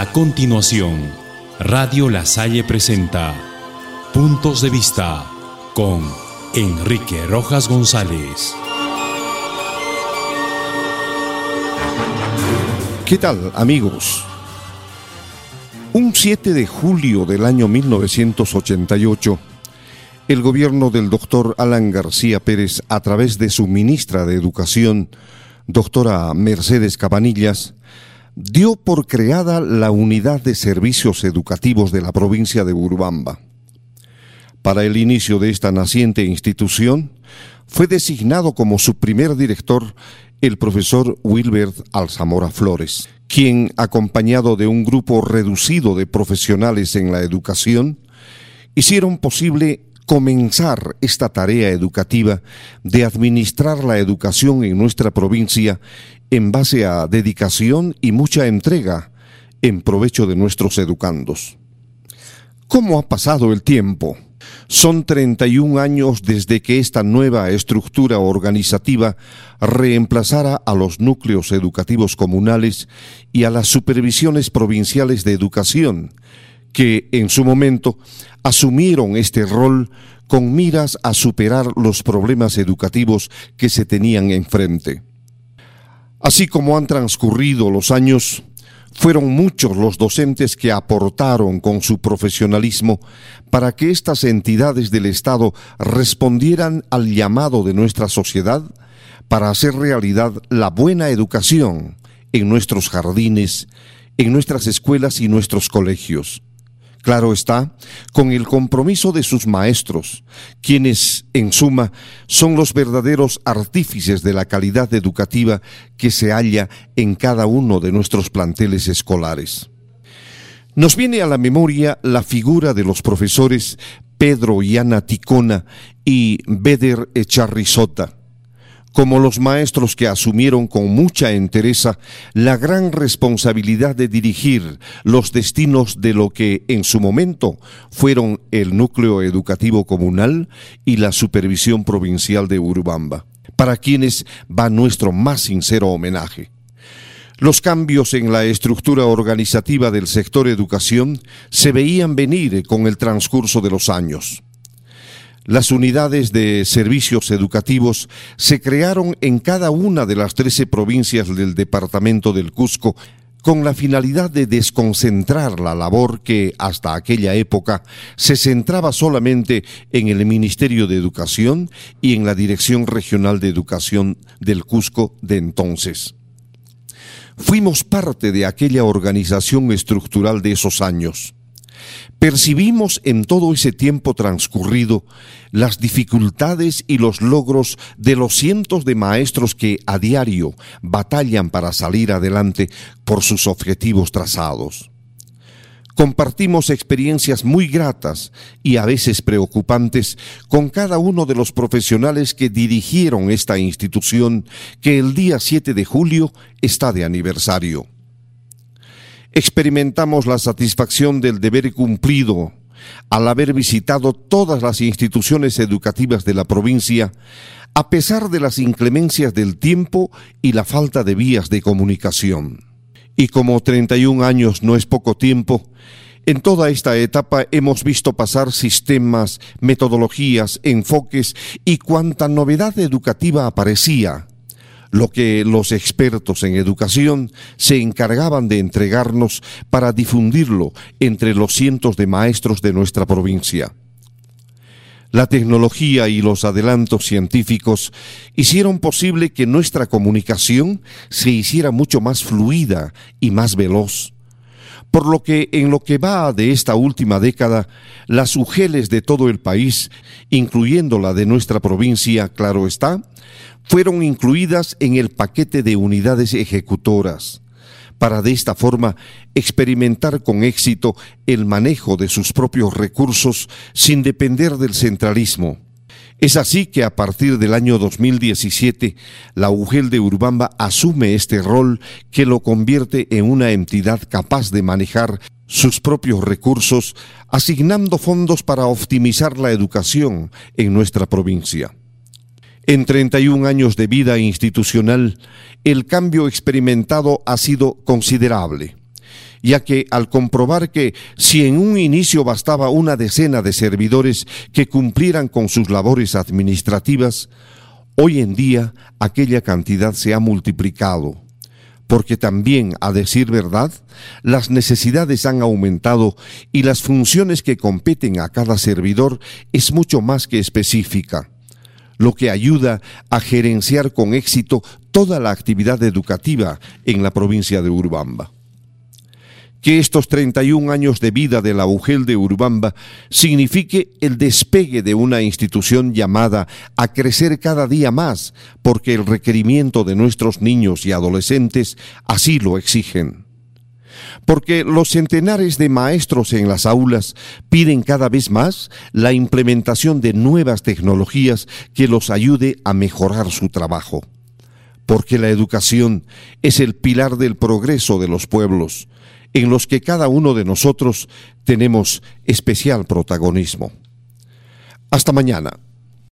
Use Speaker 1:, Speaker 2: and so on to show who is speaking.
Speaker 1: A continuación, Radio La Salle presenta Puntos de Vista con Enrique Rojas González.
Speaker 2: ¿Qué tal, amigos? Un 7 de julio del año 1988, el gobierno del doctor Alan García Pérez, a través de su ministra de Educación, doctora Mercedes Cabanillas, dio por creada la Unidad de Servicios Educativos de la provincia de Urubamba. Para el inicio de esta naciente institución, fue designado como su primer director el profesor Wilbert Alzamora Flores, quien, acompañado de un grupo reducido de profesionales en la educación, hicieron posible comenzar esta tarea educativa de administrar la educación en nuestra provincia en base a dedicación y mucha entrega en provecho de nuestros educandos. ¿Cómo ha pasado el tiempo? Son 31 años desde que esta nueva estructura organizativa reemplazara a los núcleos educativos comunales y a las supervisiones provinciales de educación, que en su momento asumieron este rol con miras a superar los problemas educativos que se tenían enfrente. Así como han transcurrido los años, fueron muchos los docentes que aportaron con su profesionalismo para que estas entidades del Estado respondieran al llamado de nuestra sociedad para hacer realidad la buena educación en nuestros jardines, en nuestras escuelas y nuestros colegios. Claro está, con el compromiso de sus maestros, quienes, en suma, son los verdaderos artífices de la calidad educativa que se halla en cada uno de nuestros planteles escolares. Nos viene a la memoria la figura de los profesores Pedro y Ana Ticona y Beder Echarrizota como los maestros que asumieron con mucha entereza la gran responsabilidad de dirigir los destinos de lo que en su momento fueron el núcleo educativo comunal y la supervisión provincial de Urubamba, para quienes va nuestro más sincero homenaje. Los cambios en la estructura organizativa del sector educación se veían venir con el transcurso de los años. Las unidades de servicios educativos se crearon en cada una de las trece provincias del departamento del Cusco con la finalidad de desconcentrar la labor que hasta aquella época se centraba solamente en el Ministerio de Educación y en la Dirección Regional de Educación del Cusco de entonces. Fuimos parte de aquella organización estructural de esos años. Percibimos en todo ese tiempo transcurrido las dificultades y los logros de los cientos de maestros que a diario batallan para salir adelante por sus objetivos trazados. Compartimos experiencias muy gratas y a veces preocupantes con cada uno de los profesionales que dirigieron esta institución que el día 7 de julio está de aniversario experimentamos la satisfacción del deber cumplido al haber visitado todas las instituciones educativas de la provincia, a pesar de las inclemencias del tiempo y la falta de vías de comunicación. Y como 31 años no es poco tiempo, en toda esta etapa hemos visto pasar sistemas, metodologías, enfoques y cuanta novedad educativa aparecía, lo que los expertos en educación se encargaban de entregarnos para difundirlo entre los cientos de maestros de nuestra provincia. La tecnología y los adelantos científicos hicieron posible que nuestra comunicación se hiciera mucho más fluida y más veloz por lo que en lo que va de esta última década, las UGELES de todo el país, incluyendo la de nuestra provincia, claro está, fueron incluidas en el paquete de unidades ejecutoras para de esta forma experimentar con éxito el manejo de sus propios recursos sin depender del centralismo. Es así que a partir del año 2017, la UGEL de Urbamba asume este rol que lo convierte en una entidad capaz de manejar sus propios recursos, asignando fondos para optimizar la educación en nuestra provincia. En 31 años de vida institucional, el cambio experimentado ha sido considerable. Ya que al comprobar que si en un inicio bastaba una decena de servidores que cumplieran con sus labores administrativas, hoy en día aquella cantidad se ha multiplicado, porque también, a decir verdad, las necesidades han aumentado y las funciones que competen a cada servidor es mucho más que específica lo que ayuda a gerenciar con éxito toda la actividad educativa en la provincia de Urubamba que estos 31 años de vida de la UGEL de Urubamba signifique el despegue de una institución llamada a crecer cada día más, porque el requerimiento de nuestros niños y adolescentes así lo exigen. Porque los centenares de maestros en las aulas piden cada vez más la implementación de nuevas tecnologías que los ayude a mejorar su trabajo. Porque la educación es el pilar del progreso de los pueblos en los que cada uno de nosotros tenemos especial protagonismo. Hasta mañana.